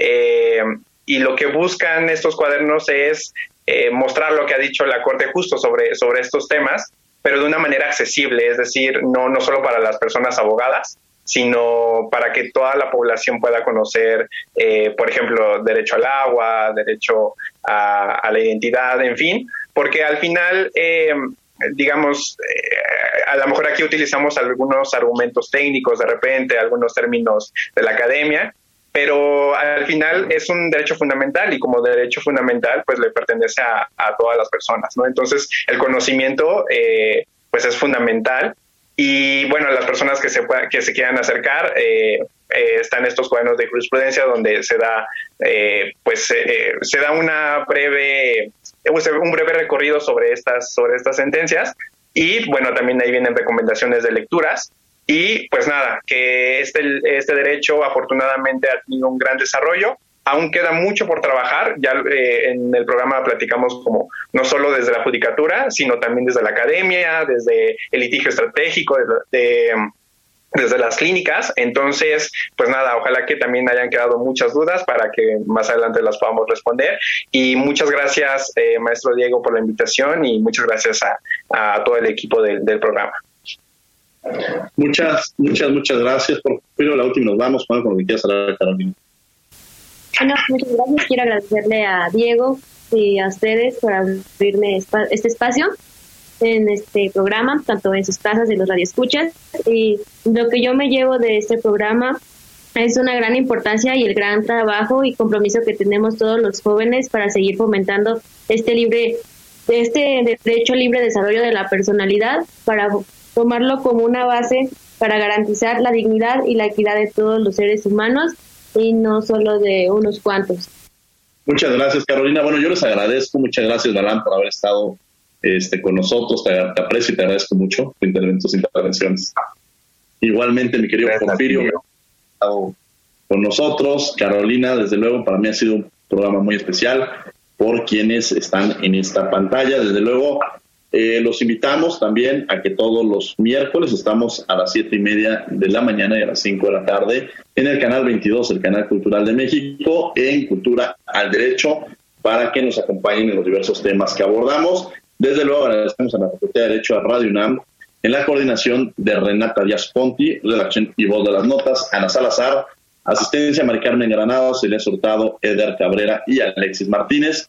Eh, y lo que buscan estos cuadernos es mostrar lo que ha dicho la Corte justo sobre, sobre estos temas pero de una manera accesible, es decir, no, no solo para las personas abogadas, sino para que toda la población pueda conocer, eh, por ejemplo, derecho al agua, derecho a, la identidad, en fin, porque al final, eh, digamos, eh, a lo mejor aquí utilizamos algunos argumentos técnicos de repente, algunos términos de la academia, pero al final es un derecho fundamental y como derecho fundamental pues le pertenece a, todas las personas, ¿no? Entonces el conocimiento eh, pues es fundamental y bueno, las personas que se, que se quieran acercar eh, eh, están estos cuadernos de jurisprudencia donde se da pues se da una breve un breve recorrido sobre estas sobre estas sentencias y bueno también ahí vienen recomendaciones de lecturas y pues nada, que este, este derecho afortunadamente ha tenido un gran desarrollo. Aún queda mucho por trabajar. Ya eh, en el programa platicamos como no solo desde la judicatura, sino también desde la academia, desde el litigio estratégico, desde las clínicas. Entonces, pues nada, ojalá que también hayan quedado muchas dudas para que más adelante las podamos responder. Y muchas gracias, eh, maestro Diego, por la invitación y muchas gracias a, todo el equipo del programa. Muchas, muchas, muchas gracias. Por pero la última nos vamos, con lo que quieras hablar, Carolina. Bueno, muchas gracias. Quiero agradecerle a Diego y a ustedes por abrirme este espacio en este programa, tanto en sus casas y los radioescuchas. Y lo que yo me llevo de este programa es una gran importancia y el gran trabajo y compromiso que tenemos todos los jóvenes para seguir fomentando este libre este derecho libre desarrollo de la personalidad para tomarlo como una base para garantizar la dignidad y la equidad de todos los seres humanos y no solo de unos cuantos. Muchas gracias, Carolina. Bueno, yo les agradezco, muchas gracias, Galán, por haber estado este, con nosotros. Te, aprecio y te agradezco mucho tus intervenciones. Igualmente, mi querido Porfirio, estado con nosotros. Carolina, desde luego, para mí ha sido un programa muy especial por quienes están en esta pantalla. Desde luego, Eh, los invitamos también a que todos los miércoles estamos a las siete y media de la mañana y a las 5 de la tarde en el canal 22, el canal cultural de México, en Cultura al Derecho, para que nos acompañen en los diversos temas que abordamos. Desde luego agradecemos a la Facultad de Derecho a Radio UNAM en la coordinación de Renata Díaz Ponti, redacción y voz de las notas, Ana Salazar, asistencia Mari Carmen Granado, Celia Hurtado, Eder Cabrera y Alexis Martínez.